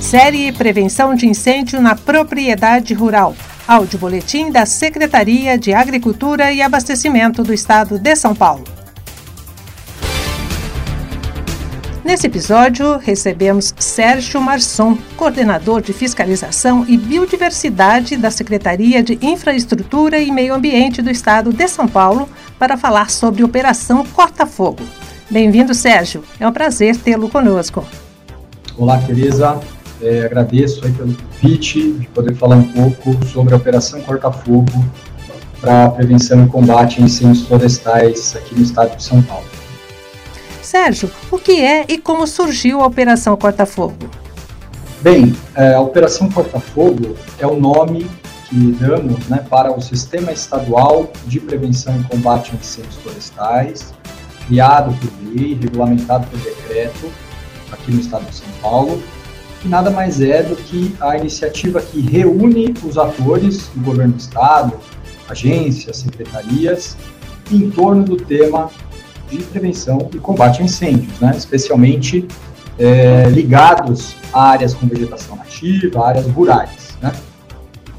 Série Prevenção de Incêndio na Propriedade Rural. Áudio Boletim da Secretaria de Agricultura e Abastecimento do Estado de São Paulo. Nesse episódio, recebemos Sérgio Marçom, coordenador de fiscalização e biodiversidade da Secretaria de Infraestrutura e Meio Ambiente do Estado de São Paulo, para falar sobre Operação Corta Fogo. Bem-vindo, Sérgio. É um prazer tê-lo conosco. Olá, Tereza. É, agradeço aí pelo convite de poder falar um pouco sobre a Operação Corta Fogo para prevenção e combate a incêndios florestais aqui no estado de São Paulo. Sérgio, o que é e como surgiu a Operação Corta Fogo? Bem, é, a Operação Corta Fogo é o nome que damos né, para o Sistema Estadual de Prevenção e Combate a Incêndios Florestais, criado por lei, regulamentado por decreto aqui no estado de São Paulo, que nada mais é do que a iniciativa que reúne os atores do governo do estado, agências, secretarias, em torno do tema de prevenção e combate a incêndios, né? especialmente é, ligados a áreas com vegetação nativa, áreas rurais. Né?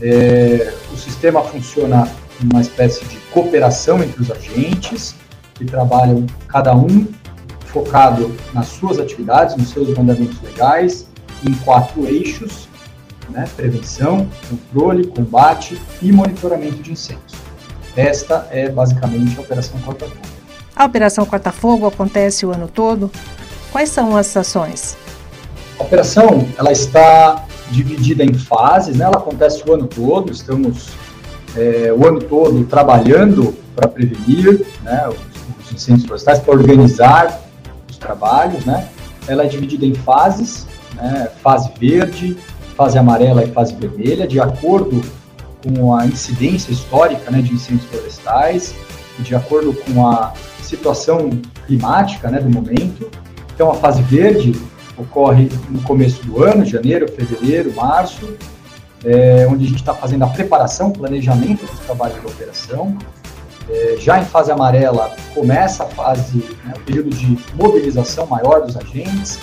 É, o sistema funciona uma espécie de cooperação entre os agentes, que trabalham cada um focado nas suas atividades, nos seus mandamentos legais, em quatro eixos, né, prevenção, controle, combate e monitoramento de incêndios. Esta é basicamente a Operação Corta Fogo. A Operação Corta Fogo acontece o ano todo. Quais são as ações? A operação ela está dividida em fases, né? ela acontece o ano todo, estamos é, o ano todo trabalhando para prevenir né, os, os incêndios florestais, para organizar os trabalhos. Né? Ela é dividida em fases, né, fase verde, fase amarela e fase vermelha, de acordo com a incidência histórica né, de incêndios florestais, de acordo com a situação climática né, do momento. Então, a fase verde ocorre no começo do ano, janeiro, fevereiro, março, é, onde a gente está fazendo a preparação, planejamento dos trabalhos de operação. É, já em fase amarela, começa a fase, né, o período de mobilização maior dos agentes,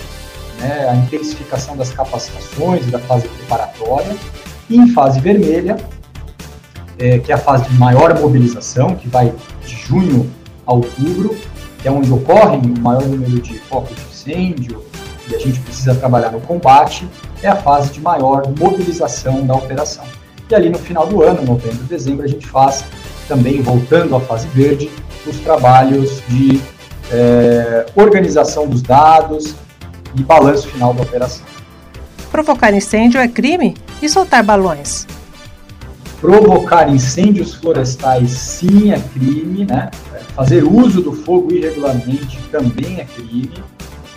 né, a intensificação das capacitações da fase preparatória, e em fase vermelha, é, que é a fase de maior mobilização, que vai de junho a outubro, que é onde ocorre o maior número de focos de incêndio, e a gente precisa trabalhar no combate, é a fase de maior mobilização da operação. E ali no final do ano, novembro, dezembro, a gente faz também, voltando à fase verde, os trabalhos de é, organização dos dados, e balanço final da operação. Provocar incêndio é crime? E soltar balões? Provocar incêndios florestais sim é crime, né? Fazer uso do fogo irregularmente também é crime,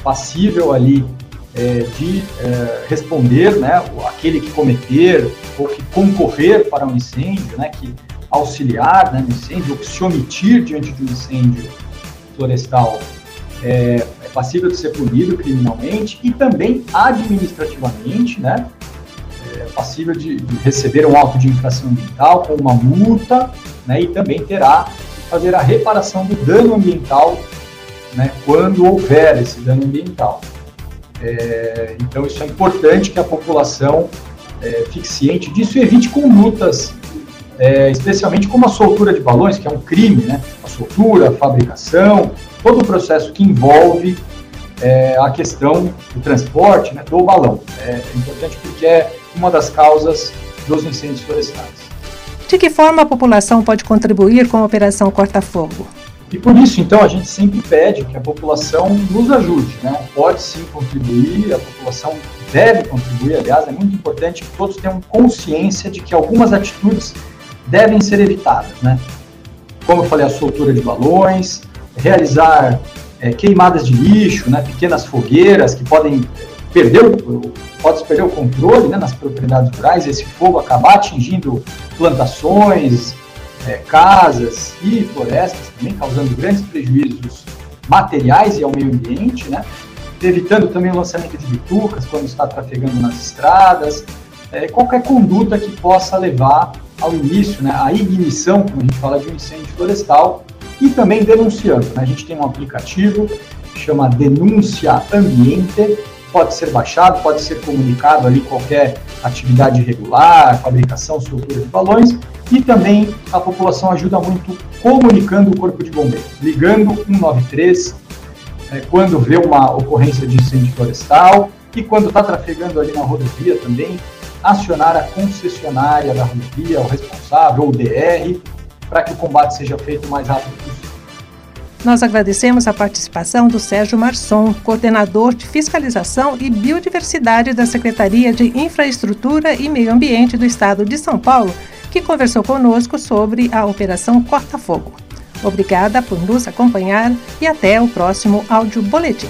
passível ali é, de é, responder, né? Aquele que cometer ou que concorrer para um incêndio, né? Que auxiliar né, no incêndio ou que se omitir diante de um incêndio florestal é, passível de ser punido criminalmente e também administrativamente, né? É passível de, de, receber um auto de infração ambiental com uma multa, né? E também terá que fazer a reparação do dano ambiental, né? Quando houver esse dano ambiental. É, então isso é importante que a população é, fique ciente disso e evite condutas, é, especialmente como a soltura de balões, que é um crime, né? A soltura, a fabricação, todo o processo que envolve é, a questão do transporte né, do balão. É importante porque é uma das causas dos incêndios florestais. De que forma a população pode contribuir com a Operação Corta Fogo? E por isso, então, a gente sempre pede que a população nos ajude, né? Pode sim contribuir, a população deve contribuir, aliás, é muito importante que todos tenham consciência de que algumas atitudes devem ser evitadas, né? Como eu falei, a soltura de balões, realizar é, queimadas de lixo, né, pequenas fogueiras que podem perder o, pode perder o controle né, nas propriedades rurais, esse fogo acabar atingindo plantações, é, casas e florestas também, causando grandes prejuízos materiais e ao meio ambiente, né, evitando também o lançamento de bitucas quando está trafegando nas estradas, é, qualquer conduta que possa levar ao início, né, à ignição, como a gente fala de um incêndio florestal, e também denunciando. Né? A gente tem um aplicativo que chama Denúncia Ambiente, pode ser baixado, pode ser comunicado ali qualquer atividade irregular, fabricação, soltura de balões, e também a população ajuda muito comunicando o Corpo de Bombeiros, ligando 193 é, quando vê uma ocorrência de incêndio florestal e quando está trafegando ali na rodovia também, acionar a concessionária da rodovia, o responsável, o DR, para que o combate seja feito o mais rápido possível. Nós agradecemos a participação do Sérgio Marçom, coordenador de fiscalização e biodiversidade da Secretaria de Infraestrutura e Meio Ambiente do Estado de São Paulo, que conversou conosco sobre a Operação Corta Fogo. Obrigada por nos acompanhar e até o próximo áudio boletim.